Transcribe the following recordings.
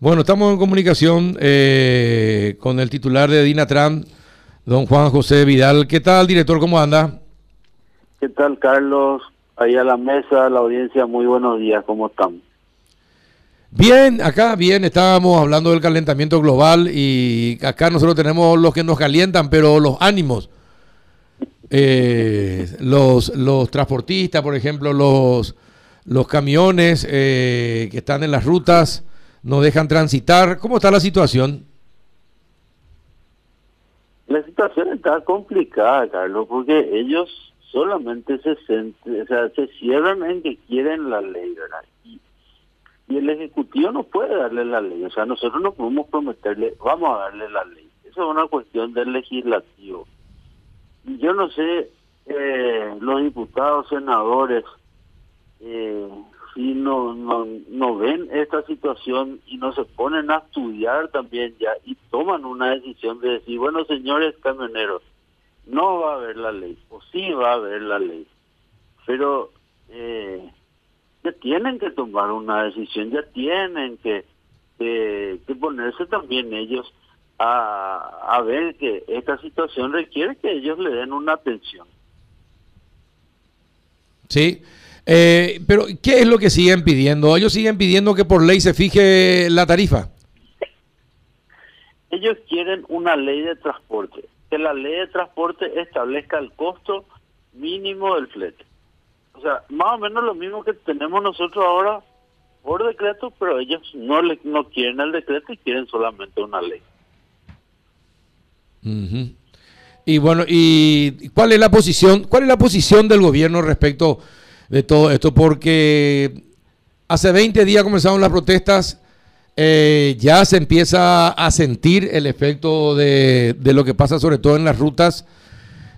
Bueno, estamos en comunicación eh, con el titular de Dinatran, don Juan José Vidal. ¿Qué tal, director? ¿Cómo anda? ¿Qué tal, Carlos? Ahí a la mesa, la audiencia, muy buenos días, ¿cómo están? Bien, acá bien, estábamos hablando del calentamiento global y acá nosotros tenemos los que nos calientan, pero los ánimos. Eh, los, los transportistas, por ejemplo, los, los camiones eh, que están en las rutas no dejan transitar. ¿Cómo está la situación? La situación está complicada, Carlos, porque ellos solamente se, o sea, se cierran en que quieren la ley, ¿verdad? Y, el Ejecutivo no puede darle la ley, o sea, nosotros no podemos prometerle, vamos a darle la ley. Eso es una cuestión del legislativo. Yo no sé, eh, los diputados, senadores, eh, si no, no, no ven esta situación y no se ponen a estudiar también ya y toman una decisión de decir, bueno, señores camioneros, no va a haber la ley, o sí va a haber la ley, pero eh, ya tienen que tomar una decisión, ya tienen que, que, ponerse también ellos a, a ver que esta situación requiere que ellos le den una atención. Sí, eh, pero, ¿qué es lo que siguen pidiendo? Ellos siguen pidiendo que por ley se fije la tarifa. Ellos quieren una ley de transporte, que la ley de transporte establezca el costo mínimo del flete. O sea, más o menos lo mismo que tenemos nosotros ahora por decreto, pero ellos no le, no quieren el decreto y quieren solamente una ley. Y bueno, ¿y cuál es la posición? ¿Cuál es la posición del gobierno respecto de todo esto, porque hace 20 días comenzaron las protestas, eh, ya se empieza a sentir el efecto de, lo que pasa sobre todo en las rutas.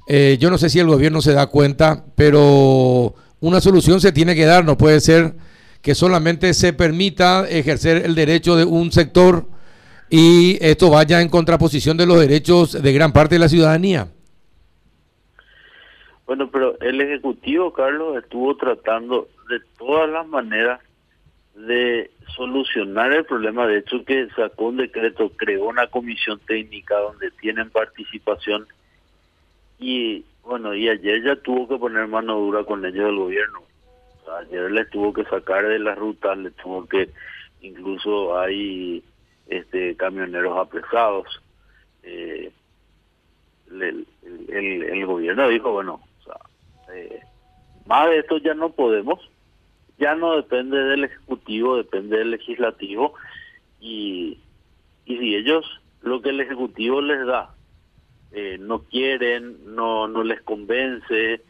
Eh, yo no sé si el gobierno se da cuenta, pero una solución se tiene que dar, no puede ser que solamente se permita ejercer el derecho de un sector y esto vaya en contraposición de los derechos de gran parte de la ciudadanía. Bueno, pero el Ejecutivo, Carlos, estuvo tratando de todas las maneras de solucionar el problema. De hecho, que sacó un decreto, creó una comisión técnica donde tienen participación y bueno, y ayer ya tuvo que poner mano dura con ellos del gobierno. ayer les tuvo que sacar de la ruta, les tuvo que, incluso hay este camioneros apresados. Eh, el, el, gobierno dijo, bueno, eh, más de esto ya no podemos, ya no depende del Ejecutivo, depende del Legislativo. Y, y si ellos lo que el Ejecutivo les da eh, no quieren, no, no les convence,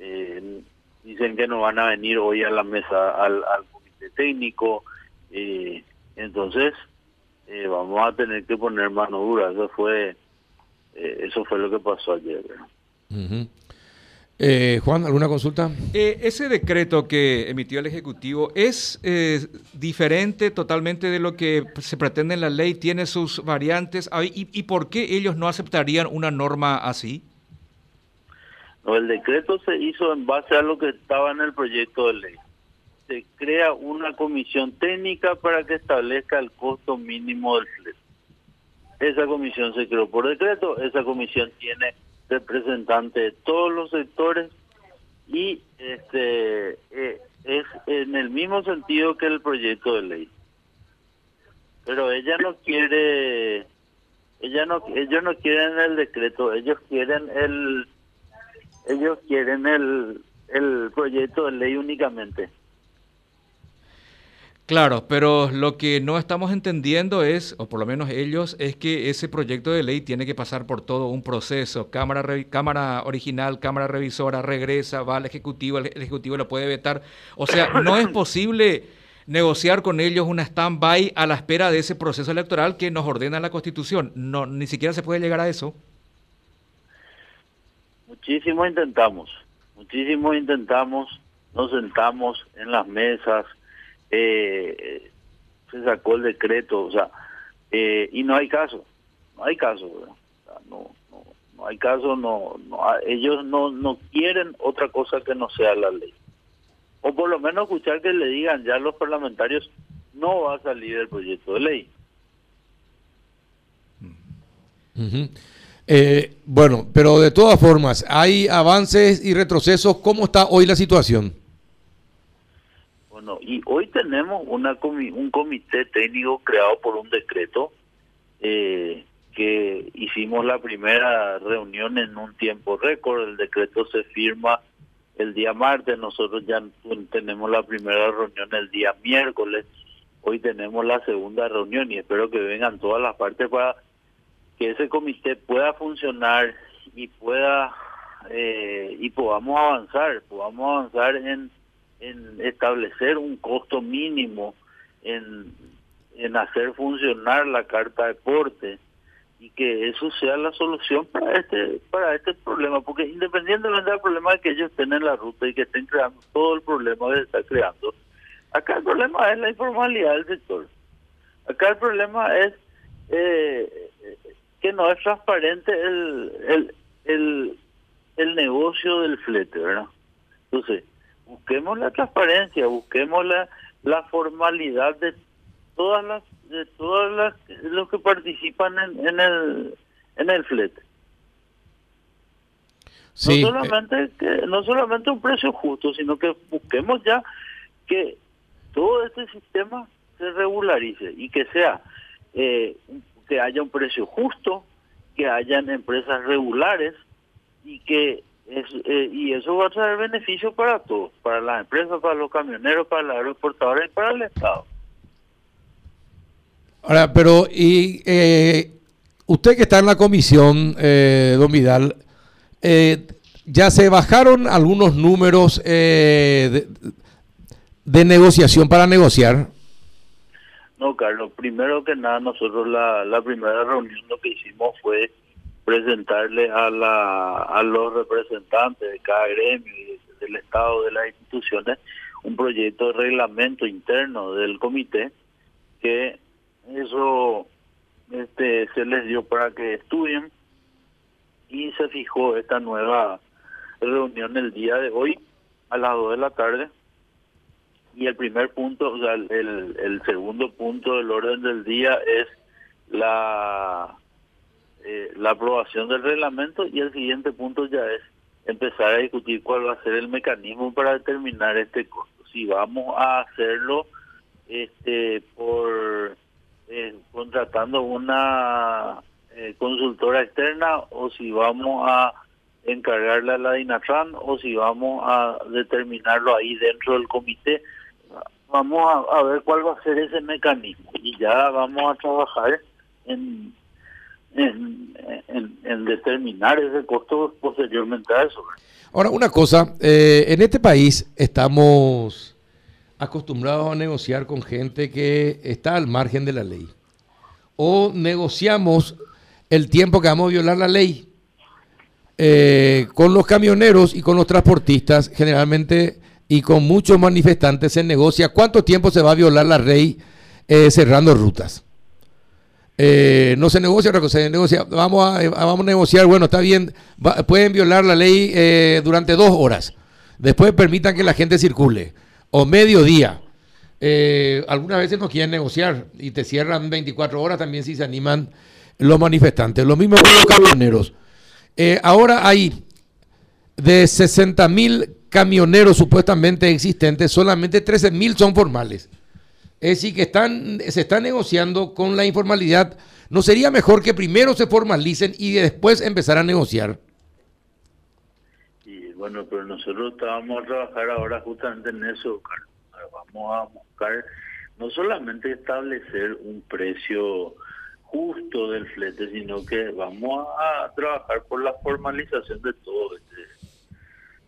eh, dicen que no van a venir hoy a la mesa al, comité técnico, eh, entonces vamos a tener que poner mano dura, eso fue eso fue lo que pasó ayer. Eh, Juan, ¿alguna consulta? Eh, ese decreto que emitió el Ejecutivo es eh, diferente totalmente de lo que se pretende en la ley, tiene sus variantes. ¿Y, ¿Y, por qué ellos no aceptarían una norma así? No, el decreto se hizo en base a lo que estaba en el proyecto de ley. Se crea una comisión técnica para que establezca el costo mínimo del flete. Esa comisión se creó por decreto, esa comisión tiene representante de todos los sectores y este eh, es en el mismo sentido que el proyecto de ley. Pero ella no quiere, ella no, ellos no quieren el decreto, ellos quieren el, ellos quieren el, el proyecto de ley únicamente. Claro, pero lo que no estamos entendiendo es, o por lo menos ellos, es que ese proyecto de ley tiene que pasar por todo un proceso. Cámara, cámara original, Cámara revisora, regresa, va al Ejecutivo, el Ejecutivo lo puede vetar. O sea, no es posible negociar con ellos una stand-by a la espera de ese proceso electoral que nos ordena la Constitución. No, ni siquiera se puede llegar a eso. Muchísimo intentamos, muchísimo intentamos, nos sentamos en las mesas eh, se sacó el decreto, o sea, eh, y no hay caso, no hay caso, no, no, no, hay caso, no, no, ellos no, no quieren otra cosa que no sea la ley. O por lo menos escuchar que le digan ya los parlamentarios, no va a salir el proyecto de ley. Eh, bueno, pero de todas formas, ¿hay avances y retrocesos? ¿Cómo está hoy la situación? Bueno, y hoy tenemos una un comité técnico creado por un decreto eh, que hicimos la primera reunión en un tiempo récord. El decreto se firma el día martes, nosotros ya tenemos la primera reunión el día miércoles. Hoy tenemos la segunda reunión y espero que vengan todas las partes para que ese comité pueda funcionar y pueda eh, y podamos avanzar, podamos avanzar en, en establecer un costo mínimo en, en hacer funcionar la carta de porte y que eso sea la solución para este para este problema porque independientemente del problema que ellos estén en la ruta y que estén creando todo el problema que se está creando acá el problema es la informalidad del sector acá el problema es eh, que no es transparente el, el, el negocio del flete, ¿verdad? Entonces, busquemos la transparencia, busquemos la, la formalidad de todas las de todas las los que participan en, en el en el flete. no eh. solamente que no solamente un precio justo, sino que busquemos ya que todo este sistema se regularice y que sea eh, que haya un precio justo, que hayan empresas regulares y que es, eh, y eso va a traer beneficio para todos, para las empresas, para los camioneros, para los aeroportadores y para el Estado. Ahora, pero y eh, usted que está en la comisión, eh, don Vidal, ya se bajaron algunos números de, de negociación para negociar. No, Carlos, primero que nada, nosotros la, la primera reunión lo que hicimos fue presentarle a, la, a los representantes de cada gremio y del Estado, de las instituciones, un proyecto de reglamento interno del comité que eso este se les dio para que estudien y se fijó esta nueva reunión el día de hoy a las 2 de la tarde. Y el primer punto, o sea, el, el segundo punto del orden del día es la eh, la aprobación del reglamento y el siguiente punto ya es empezar a discutir cuál va a ser el mecanismo para determinar este costo. Si vamos a hacerlo este por eh, contratando una eh, consultora externa o si vamos a encargarle a la DINATRAN o si vamos a determinarlo ahí dentro del comité vamos a, ver cuál va a ser ese mecanismo y ya vamos a trabajar en, en, determinar ese costo posteriormente a eso. Ahora, una cosa, eh, en este país estamos acostumbrados a negociar con gente que está al margen de la ley. O negociamos el tiempo que vamos a violar la ley. Eh, con los camioneros y con los transportistas, generalmente y con muchos manifestantes se negocia cuánto tiempo se va a violar la ley eh, cerrando rutas. Eh, no se negocia otra cosa, se vamos a, vamos a negociar, bueno, está bien, pueden violar la ley eh, durante dos horas, después permitan que la gente circule, o mediodía. algunas veces no quieren negociar y te cierran 24 horas también si se animan los manifestantes. Lo mismo con los camioneros. ahora hay de 60 mil camioneros supuestamente existentes, solamente 13 mil son formales. Es decir, que están, se está negociando con la informalidad. ¿No sería mejor que primero se formalicen y después empezar a negociar? Y bueno, pero nosotros estábamos a trabajar ahora justamente en eso, Vamos a buscar no solamente establecer un precio justo del flete, sino que vamos a trabajar por la formalización de todo este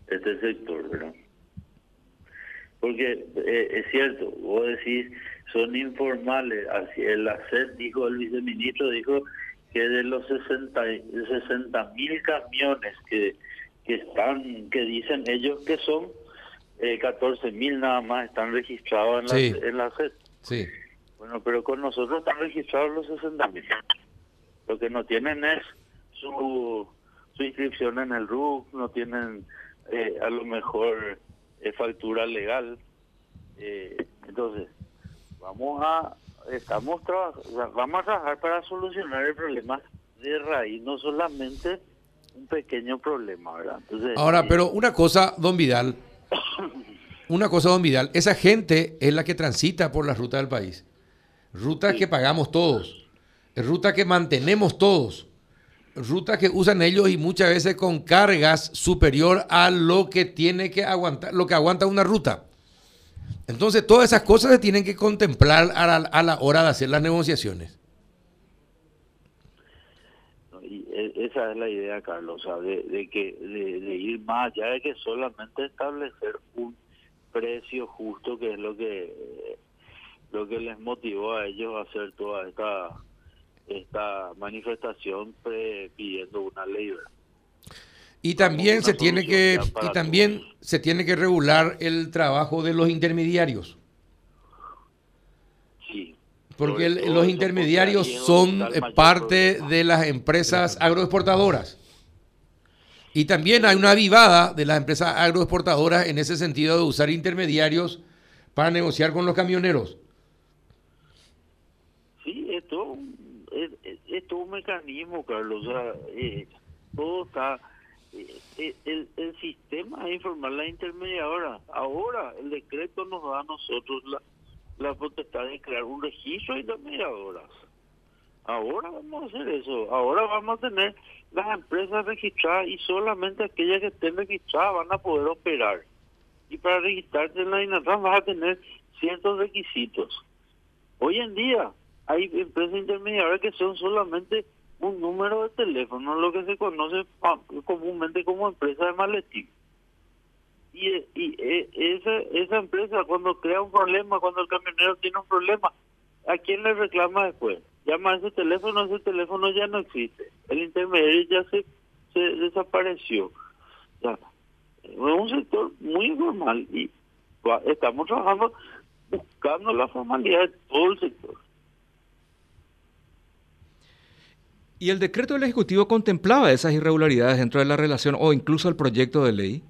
este sector, ¿verdad? Porque eh, es cierto, vos decís, son informales. Así el ACET dijo, el viceministro dijo que de los 60 mil camiones que, que están, que dicen ellos que son, eh, 14 mil nada más están registrados en la, en la SED. Sí. Bueno, pero con nosotros están registrados los 60 mil. Lo que no tienen es su, su inscripción en el RUC, no tienen eh, a lo mejor es factura legal. Eh, entonces, vamos a estamos vamos a trabajar para solucionar el problema de raíz, no solamente un pequeño problema, ¿verdad? Ahora, pero una cosa, don Vidal, una cosa, don Vidal, esa gente es la que transita por la ruta del país. Ruta que pagamos todos, ruta que mantenemos todos, ruta que usan ellos y muchas veces con cargas superior a lo que tiene que aguantar, lo que aguanta una ruta. Entonces, todas esas cosas se tienen que contemplar a la, hora de hacer las negociaciones. E, esa es la idea, Carlos, de, que de, ir más allá de que solamente establecer un precio justo, que es lo que lo que les motivó a ellos a hacer toda esta esta manifestación pidiendo una ley. Y también se tiene que y también se tiene que regular el trabajo de los intermediarios. Sí. Porque los intermediarios son parte de las empresas agroexportadoras. Y también hay una avivada de las empresas agroexportadoras en ese sentido de usar intermediarios para negociar con los camioneros. Sí, esto es, todo un mecanismo, Carlos. Eh, todo está eh, el, el sistema de informar la intermediadora. Ahora el decreto nos da a nosotros la, la potestad de crear un registro de intermediadoras. Ahora vamos a hacer eso. Ahora vamos a tener las empresas registradas y solamente aquellas que estén registradas van a poder operar. Y para registrarte en la INATRAN vas a tener ciertos requisitos. Hoy en día hay empresas intermediarias que son solamente un número de teléfono, lo que se conoce comúnmente como empresa de maletín. Y, y e, esa, esa empresa cuando crea un problema, cuando el camionero tiene un problema, ¿a quién le reclama después? Llama a ese teléfono, ese teléfono ya no existe. El intermediario ya se, se desapareció. Ya. Es un sector muy informal y estamos trabajando buscando la formalidad de todo el sector. ¿Y el decreto del Ejecutivo contemplaba esas irregularidades dentro de la relación o incluso el proyecto de ley?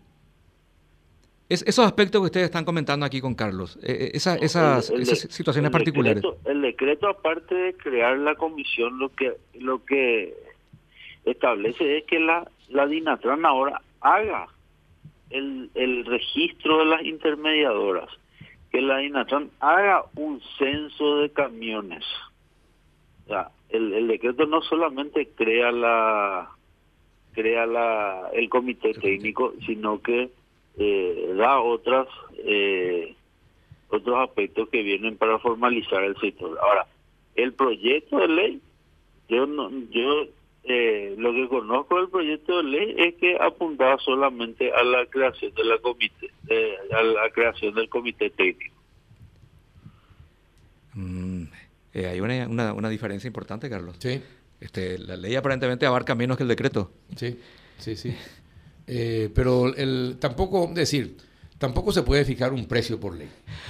Es, esos aspectos que ustedes están comentando aquí con Carlos, eh, eh, esas, situaciones particulares. el decreto, aparte de crear la comisión, lo que lo que establece es que la, la DINATRAN ahora haga el, el registro de las intermediadoras, que la DINATRAN haga un censo de camiones. O el, decreto no solamente crea la crea la el comité técnico, sino que eh, da otras eh, otros aspectos que vienen para formalizar el sector. Ahora, el proyecto de ley, yo no, yo eh, lo que conozco del proyecto de ley es que apuntaba solamente a la creación de la comité, a la creación del comité técnico. Mm, eh, hay una, una, diferencia importante, Carlos. Sí. Este, la ley aparentemente abarca menos que el decreto. Sí, sí, sí. Eh, pero el, tampoco, decir, tampoco se puede fijar un precio por ley.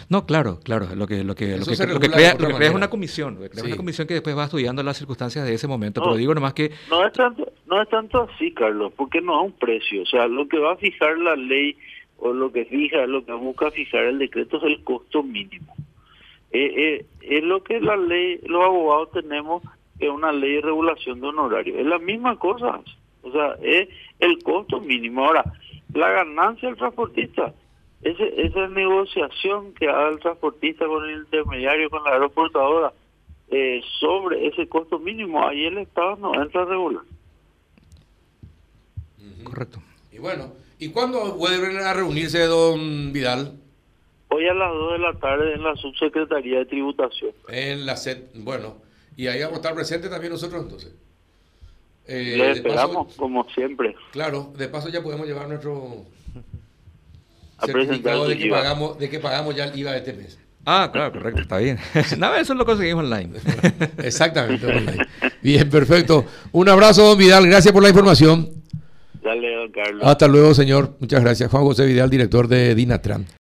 No, claro, claro. Lo que, lo que, lo que, crea, es una comisión. crea una comisión que después va estudiando las circunstancias de ese momento. pero digo nomás que... No es, tanto, no es tanto así, Carlos, porque no hay un precio. O sea, lo que va a fijar la ley o lo que fija, lo que busca fijar el decreto es el costo mínimo. Eh, eh, es lo que la ley, los abogados tenemos, que una ley de regulación de honorarios. Es la misma cosa. O sea, es el costo mínimo. Ahora, la ganancia del transportista, ese, esa negociación que haga el transportista con el intermediario, con la aeroportadora, eh, sobre ese costo mínimo, ahí el Estado no entra a regular. Correcto. Y bueno, ¿y cuándo vuelven a reunirse, don Vidal? Hoy a las 2 de la tarde en la Subsecretaría de Tributación. En la SED, bueno, y ahí vamos a estar presentes también nosotros entonces. Eh, Le esperamos, como siempre. Claro, de paso ya podemos llevar nuestro a certificado de que, pagamos, de que pagamos ya el IVA de este mes. Ah, claro, correcto, está bien. Nada, eso lo conseguimos online. Exactamente, online. Bien, perfecto. Un abrazo, don Vidal, gracias por la información. Dale, don Carlos. Hasta luego, señor. Muchas gracias. Juan José Vidal, director de Dinatran.